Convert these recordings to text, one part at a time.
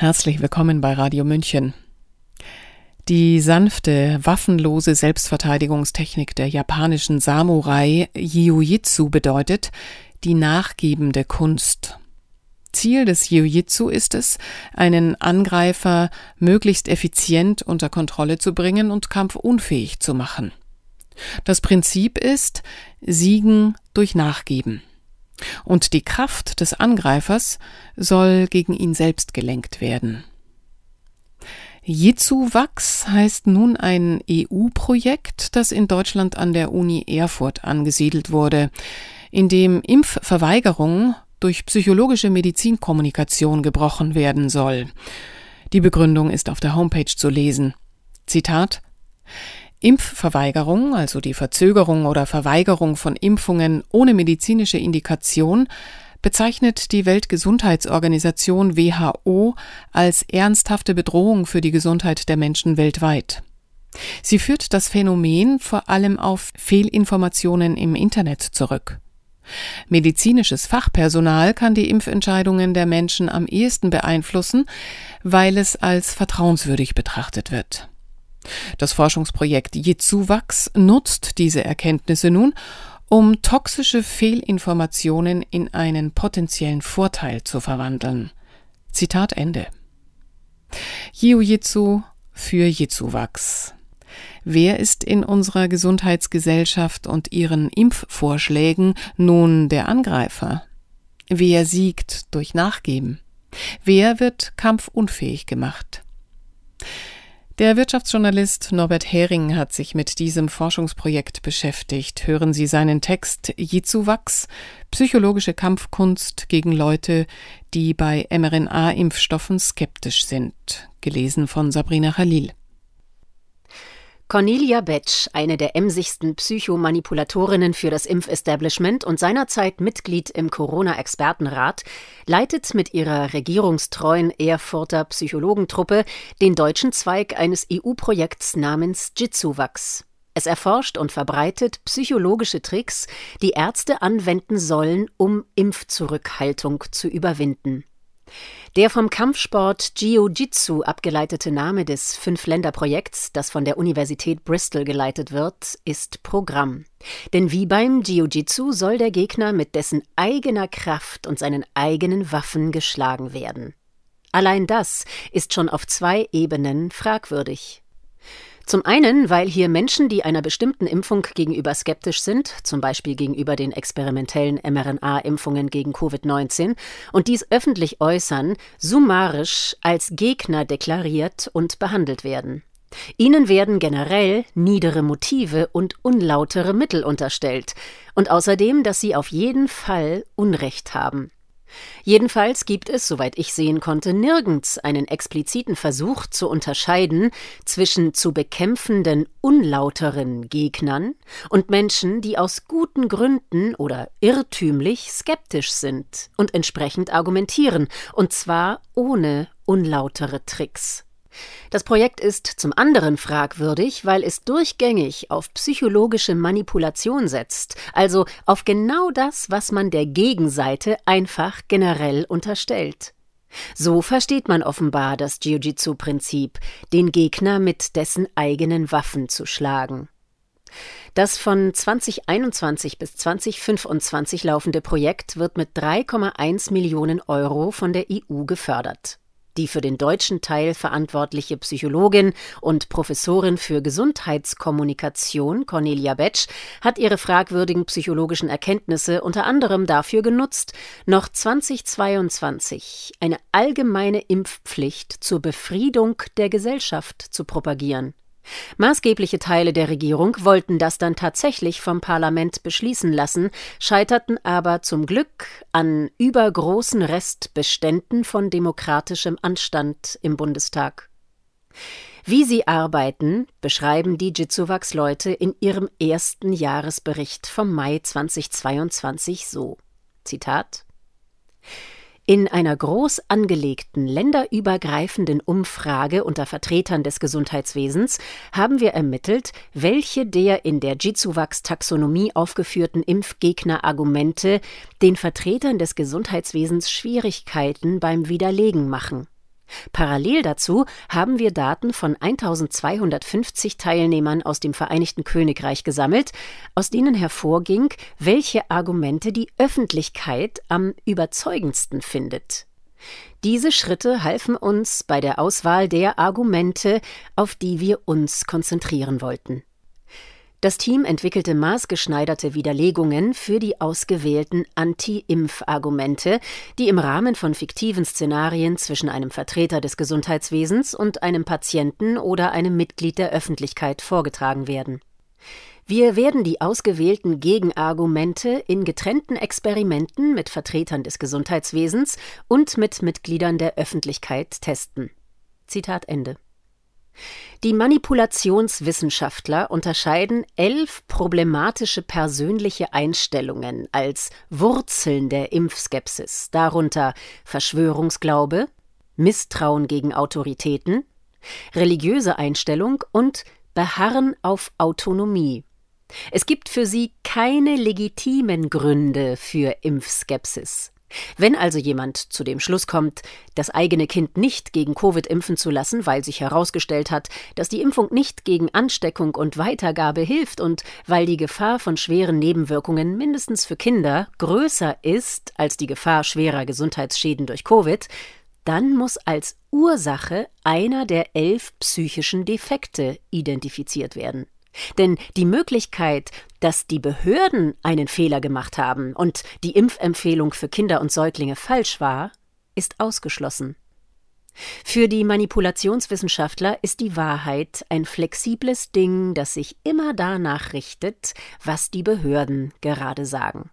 Herzlich willkommen bei Radio München. Die sanfte, waffenlose Selbstverteidigungstechnik der japanischen Samurai Jiu-Jitsu bedeutet die nachgebende Kunst. Ziel des Jiu-Jitsu ist es, einen Angreifer möglichst effizient unter Kontrolle zu bringen und kampfunfähig zu machen. Das Prinzip ist Siegen durch Nachgeben. Und die Kraft des Angreifers soll gegen ihn selbst gelenkt werden. Jitsu-Wachs heißt nun ein EU-Projekt, das in Deutschland an der Uni Erfurt angesiedelt wurde, in dem Impfverweigerung durch psychologische Medizinkommunikation gebrochen werden soll. Die Begründung ist auf der Homepage zu lesen. Zitat Impfverweigerung, also die Verzögerung oder Verweigerung von Impfungen ohne medizinische Indikation, bezeichnet die Weltgesundheitsorganisation WHO als ernsthafte Bedrohung für die Gesundheit der Menschen weltweit. Sie führt das Phänomen vor allem auf Fehlinformationen im Internet zurück. Medizinisches Fachpersonal kann die Impfentscheidungen der Menschen am ehesten beeinflussen, weil es als vertrauenswürdig betrachtet wird. Das Forschungsprojekt Jitsuwachs nutzt diese Erkenntnisse nun, um toxische Fehlinformationen in einen potenziellen Vorteil zu verwandeln. Zitat Ende. Jiu-Jitsu für Jitsuwachs. Wer ist in unserer Gesundheitsgesellschaft und ihren Impfvorschlägen nun der Angreifer? Wer siegt durch Nachgeben? Wer wird kampfunfähig gemacht? Der Wirtschaftsjournalist Norbert Hering hat sich mit diesem Forschungsprojekt beschäftigt. Hören Sie seinen Text Jitsuwachs, psychologische Kampfkunst gegen Leute, die bei mRNA-Impfstoffen skeptisch sind. Gelesen von Sabrina Khalil. Cornelia Betsch, eine der emsigsten Psychomanipulatorinnen für das Impfestablishment und seinerzeit Mitglied im Corona-Expertenrat, leitet mit ihrer regierungstreuen Erfurter Psychologentruppe den deutschen Zweig eines EU-Projekts namens Jitsuwachs. Es erforscht und verbreitet psychologische Tricks, die Ärzte anwenden sollen, um Impfzurückhaltung zu überwinden. Der vom Kampfsport Jiu-Jitsu abgeleitete Name des Fünf-Länder-Projekts, das von der Universität Bristol geleitet wird, ist Programm. Denn wie beim Jiu-Jitsu soll der Gegner mit dessen eigener Kraft und seinen eigenen Waffen geschlagen werden. Allein das ist schon auf zwei Ebenen fragwürdig. Zum einen, weil hier Menschen, die einer bestimmten Impfung gegenüber skeptisch sind, zum Beispiel gegenüber den experimentellen mRNA-Impfungen gegen Covid-19, und dies öffentlich äußern, summarisch als Gegner deklariert und behandelt werden. Ihnen werden generell niedere Motive und unlautere Mittel unterstellt, und außerdem, dass sie auf jeden Fall Unrecht haben. Jedenfalls gibt es, soweit ich sehen konnte, nirgends einen expliziten Versuch zu unterscheiden zwischen zu bekämpfenden unlauteren Gegnern und Menschen, die aus guten Gründen oder irrtümlich skeptisch sind und entsprechend argumentieren, und zwar ohne unlautere Tricks. Das Projekt ist zum anderen fragwürdig, weil es durchgängig auf psychologische Manipulation setzt, also auf genau das, was man der Gegenseite einfach generell unterstellt. So versteht man offenbar das Jiu-Jitsu-Prinzip, den Gegner mit dessen eigenen Waffen zu schlagen. Das von 2021 bis 2025 laufende Projekt wird mit 3,1 Millionen Euro von der EU gefördert. Die für den deutschen Teil verantwortliche Psychologin und Professorin für Gesundheitskommunikation Cornelia Betsch hat ihre fragwürdigen psychologischen Erkenntnisse unter anderem dafür genutzt, noch 2022 eine allgemeine Impfpflicht zur Befriedung der Gesellschaft zu propagieren. Maßgebliche Teile der Regierung wollten das dann tatsächlich vom Parlament beschließen lassen, scheiterten aber zum Glück an übergroßen Restbeständen von demokratischem Anstand im Bundestag. Wie sie arbeiten, beschreiben die Jitsuwachs-Leute in ihrem ersten Jahresbericht vom Mai 2022 so: Zitat in einer groß angelegten länderübergreifenden Umfrage unter Vertretern des Gesundheitswesens haben wir ermittelt, welche der in der Jitsuwachs-Taxonomie aufgeführten Impfgegner-Argumente den Vertretern des Gesundheitswesens Schwierigkeiten beim Widerlegen machen. Parallel dazu haben wir Daten von 1250 Teilnehmern aus dem Vereinigten Königreich gesammelt, aus denen hervorging, welche Argumente die Öffentlichkeit am überzeugendsten findet. Diese Schritte halfen uns bei der Auswahl der Argumente, auf die wir uns konzentrieren wollten. Das Team entwickelte maßgeschneiderte Widerlegungen für die ausgewählten Anti-Impf-Argumente, die im Rahmen von fiktiven Szenarien zwischen einem Vertreter des Gesundheitswesens und einem Patienten oder einem Mitglied der Öffentlichkeit vorgetragen werden. Wir werden die ausgewählten Gegenargumente in getrennten Experimenten mit Vertretern des Gesundheitswesens und mit Mitgliedern der Öffentlichkeit testen. Zitat Ende. Die Manipulationswissenschaftler unterscheiden elf problematische persönliche Einstellungen als Wurzeln der Impfskepsis, darunter Verschwörungsglaube, Misstrauen gegen Autoritäten, religiöse Einstellung und Beharren auf Autonomie. Es gibt für sie keine legitimen Gründe für Impfskepsis. Wenn also jemand zu dem Schluss kommt, das eigene Kind nicht gegen Covid impfen zu lassen, weil sich herausgestellt hat, dass die Impfung nicht gegen Ansteckung und Weitergabe hilft und weil die Gefahr von schweren Nebenwirkungen mindestens für Kinder größer ist als die Gefahr schwerer Gesundheitsschäden durch Covid, dann muss als Ursache einer der elf psychischen Defekte identifiziert werden. Denn die Möglichkeit, dass die Behörden einen Fehler gemacht haben und die Impfempfehlung für Kinder und Säuglinge falsch war, ist ausgeschlossen. Für die Manipulationswissenschaftler ist die Wahrheit ein flexibles Ding, das sich immer danach richtet, was die Behörden gerade sagen.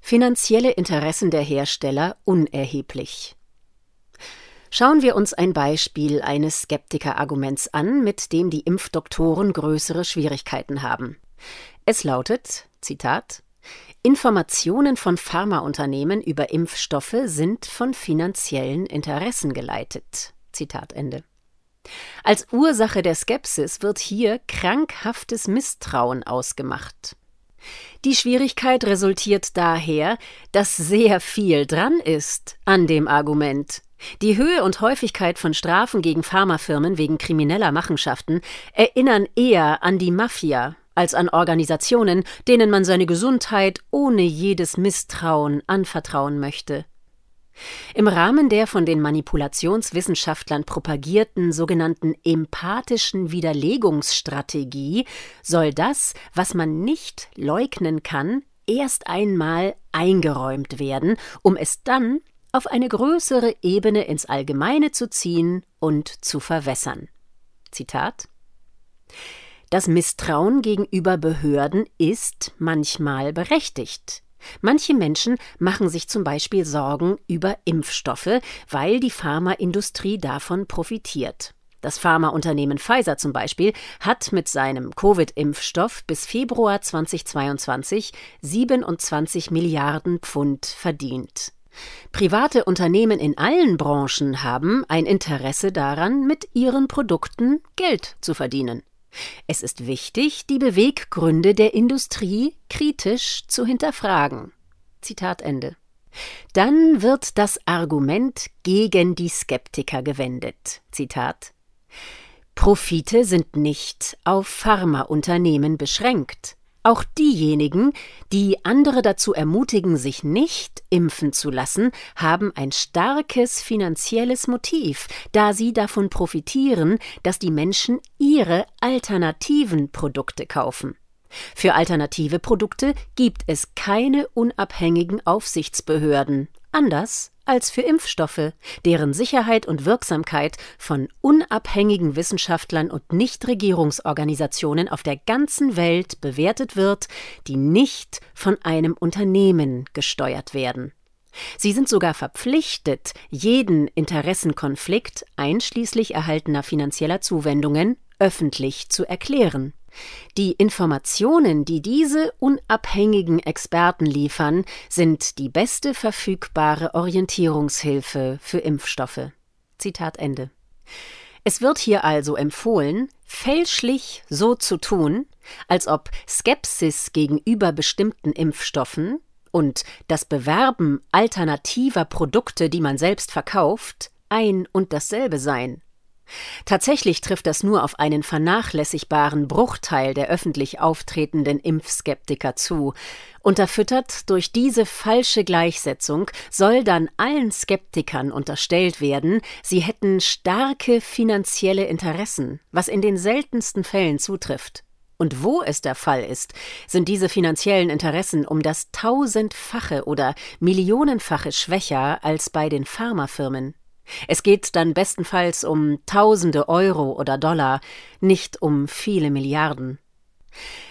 Finanzielle Interessen der Hersteller unerheblich. Schauen wir uns ein Beispiel eines Skeptikerarguments an, mit dem die Impfdoktoren größere Schwierigkeiten haben. Es lautet, Zitat, Informationen von Pharmaunternehmen über Impfstoffe sind von finanziellen Interessen geleitet. Zitat Ende. Als Ursache der Skepsis wird hier krankhaftes Misstrauen ausgemacht. Die Schwierigkeit resultiert daher, dass sehr viel dran ist an dem Argument, die Höhe und Häufigkeit von Strafen gegen Pharmafirmen wegen krimineller Machenschaften erinnern eher an die Mafia als an Organisationen, denen man seine Gesundheit ohne jedes Misstrauen anvertrauen möchte. Im Rahmen der von den Manipulationswissenschaftlern propagierten sogenannten empathischen Widerlegungsstrategie soll das, was man nicht leugnen kann, erst einmal eingeräumt werden, um es dann auf eine größere Ebene ins Allgemeine zu ziehen und zu verwässern. Zitat Das Misstrauen gegenüber Behörden ist manchmal berechtigt. Manche Menschen machen sich zum Beispiel Sorgen über Impfstoffe, weil die Pharmaindustrie davon profitiert. Das Pharmaunternehmen Pfizer zum Beispiel hat mit seinem Covid-Impfstoff bis Februar 2022 27 Milliarden Pfund verdient. Private Unternehmen in allen Branchen haben ein Interesse daran, mit ihren Produkten Geld zu verdienen. Es ist wichtig, die Beweggründe der Industrie kritisch zu hinterfragen. Zitat Ende. Dann wird das Argument gegen die Skeptiker gewendet. Zitat Profite sind nicht auf Pharmaunternehmen beschränkt. Auch diejenigen, die andere dazu ermutigen, sich nicht impfen zu lassen, haben ein starkes finanzielles Motiv, da sie davon profitieren, dass die Menschen ihre alternativen Produkte kaufen. Für alternative Produkte gibt es keine unabhängigen Aufsichtsbehörden, anders als für Impfstoffe, deren Sicherheit und Wirksamkeit von unabhängigen Wissenschaftlern und Nichtregierungsorganisationen auf der ganzen Welt bewertet wird, die nicht von einem Unternehmen gesteuert werden. Sie sind sogar verpflichtet, jeden Interessenkonflikt einschließlich erhaltener finanzieller Zuwendungen öffentlich zu erklären. Die Informationen, die diese unabhängigen Experten liefern, sind die beste verfügbare Orientierungshilfe für Impfstoffe. Zitat Ende. Es wird hier also empfohlen, fälschlich so zu tun, als ob Skepsis gegenüber bestimmten Impfstoffen und das Bewerben alternativer Produkte, die man selbst verkauft, ein und dasselbe seien. Tatsächlich trifft das nur auf einen vernachlässigbaren Bruchteil der öffentlich auftretenden Impfskeptiker zu. Unterfüttert durch diese falsche Gleichsetzung soll dann allen Skeptikern unterstellt werden, sie hätten starke finanzielle Interessen, was in den seltensten Fällen zutrifft. Und wo es der Fall ist, sind diese finanziellen Interessen um das tausendfache oder millionenfache schwächer als bei den Pharmafirmen. Es geht dann bestenfalls um Tausende Euro oder Dollar, nicht um viele Milliarden.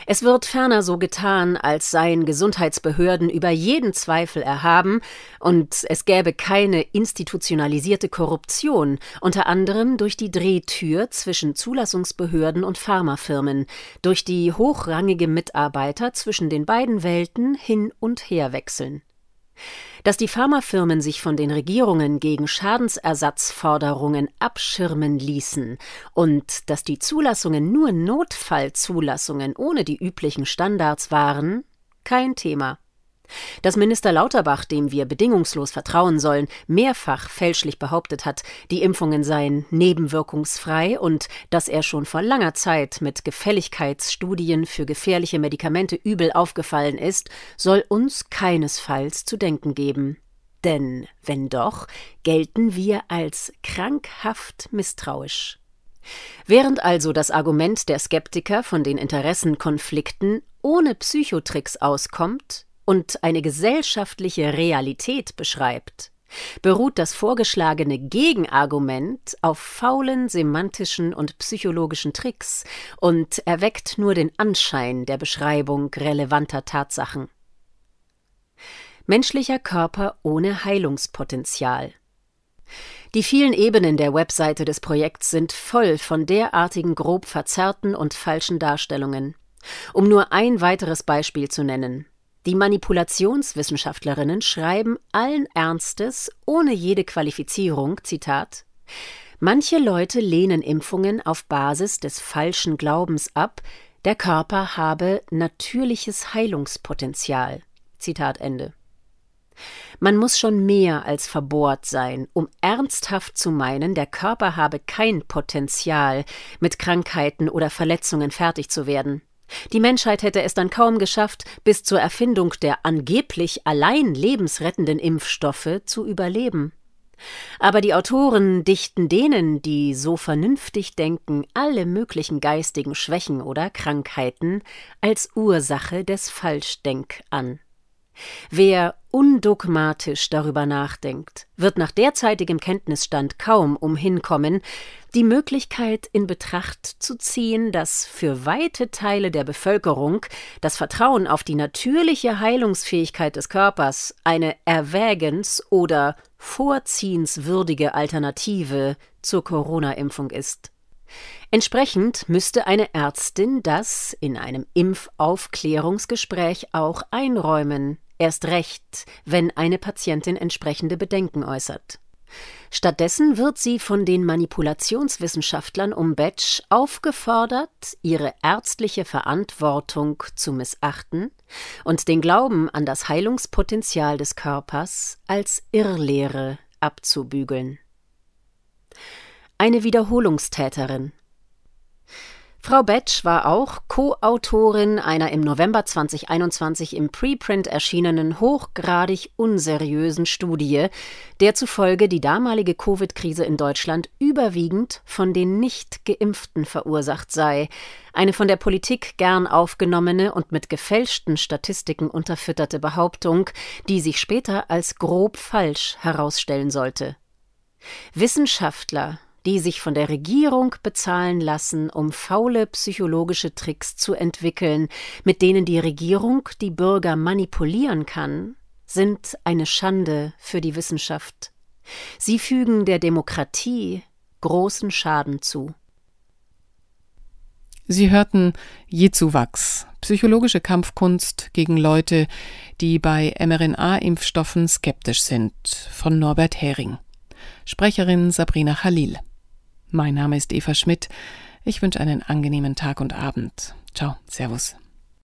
Es wird ferner so getan, als seien Gesundheitsbehörden über jeden Zweifel erhaben und es gäbe keine institutionalisierte Korruption, unter anderem durch die Drehtür zwischen Zulassungsbehörden und Pharmafirmen, durch die hochrangige Mitarbeiter zwischen den beiden Welten hin und her wechseln. Dass die Pharmafirmen sich von den Regierungen gegen Schadensersatzforderungen abschirmen ließen und dass die Zulassungen nur Notfallzulassungen ohne die üblichen Standards waren, kein Thema. Dass Minister Lauterbach, dem wir bedingungslos vertrauen sollen, mehrfach fälschlich behauptet hat, die Impfungen seien nebenwirkungsfrei und dass er schon vor langer Zeit mit Gefälligkeitsstudien für gefährliche Medikamente übel aufgefallen ist, soll uns keinesfalls zu denken geben. Denn wenn doch, gelten wir als krankhaft misstrauisch. Während also das Argument der Skeptiker von den Interessenkonflikten ohne Psychotricks auskommt, und eine gesellschaftliche Realität beschreibt, beruht das vorgeschlagene Gegenargument auf faulen semantischen und psychologischen Tricks und erweckt nur den Anschein der Beschreibung relevanter Tatsachen. Menschlicher Körper ohne Heilungspotenzial. Die vielen Ebenen der Webseite des Projekts sind voll von derartigen grob verzerrten und falschen Darstellungen. Um nur ein weiteres Beispiel zu nennen. Die Manipulationswissenschaftlerinnen schreiben allen Ernstes, ohne jede Qualifizierung, Zitat, Manche Leute lehnen Impfungen auf Basis des falschen Glaubens ab, der Körper habe natürliches Heilungspotenzial. Zitat Ende. Man muss schon mehr als verbohrt sein, um ernsthaft zu meinen, der Körper habe kein Potenzial, mit Krankheiten oder Verletzungen fertig zu werden. Die Menschheit hätte es dann kaum geschafft, bis zur Erfindung der angeblich allein lebensrettenden Impfstoffe zu überleben. Aber die Autoren dichten denen, die so vernünftig denken, alle möglichen geistigen Schwächen oder Krankheiten als Ursache des Falschdenk an. Wer undogmatisch darüber nachdenkt, wird nach derzeitigem Kenntnisstand kaum umhin kommen, die Möglichkeit in Betracht zu ziehen, dass für weite Teile der Bevölkerung das Vertrauen auf die natürliche Heilungsfähigkeit des Körpers eine erwägens- oder vorziehenswürdige Alternative zur Corona-Impfung ist. Entsprechend müsste eine Ärztin das in einem Impfaufklärungsgespräch auch einräumen, erst recht, wenn eine Patientin entsprechende Bedenken äußert. Stattdessen wird sie von den Manipulationswissenschaftlern um Betsch aufgefordert, ihre ärztliche Verantwortung zu missachten und den Glauben an das Heilungspotenzial des Körpers als Irrlehre abzubügeln. Eine Wiederholungstäterin Frau Betsch war auch Co-Autorin einer im November 2021 im Preprint erschienenen hochgradig unseriösen Studie, der zufolge die damalige Covid-Krise in Deutschland überwiegend von den Nicht-Geimpften verursacht sei, eine von der Politik gern aufgenommene und mit gefälschten Statistiken unterfütterte Behauptung, die sich später als grob falsch herausstellen sollte. Wissenschaftler die sich von der Regierung bezahlen lassen, um faule psychologische Tricks zu entwickeln, mit denen die Regierung die Bürger manipulieren kann, sind eine Schande für die Wissenschaft. Sie fügen der Demokratie großen Schaden zu. Sie hörten Jezuwachs, psychologische Kampfkunst gegen Leute, die bei mRNA-Impfstoffen skeptisch sind, von Norbert Hering. Sprecherin Sabrina Khalil. Mein Name ist Eva Schmidt. Ich wünsche einen angenehmen Tag und Abend. Ciao, Servus.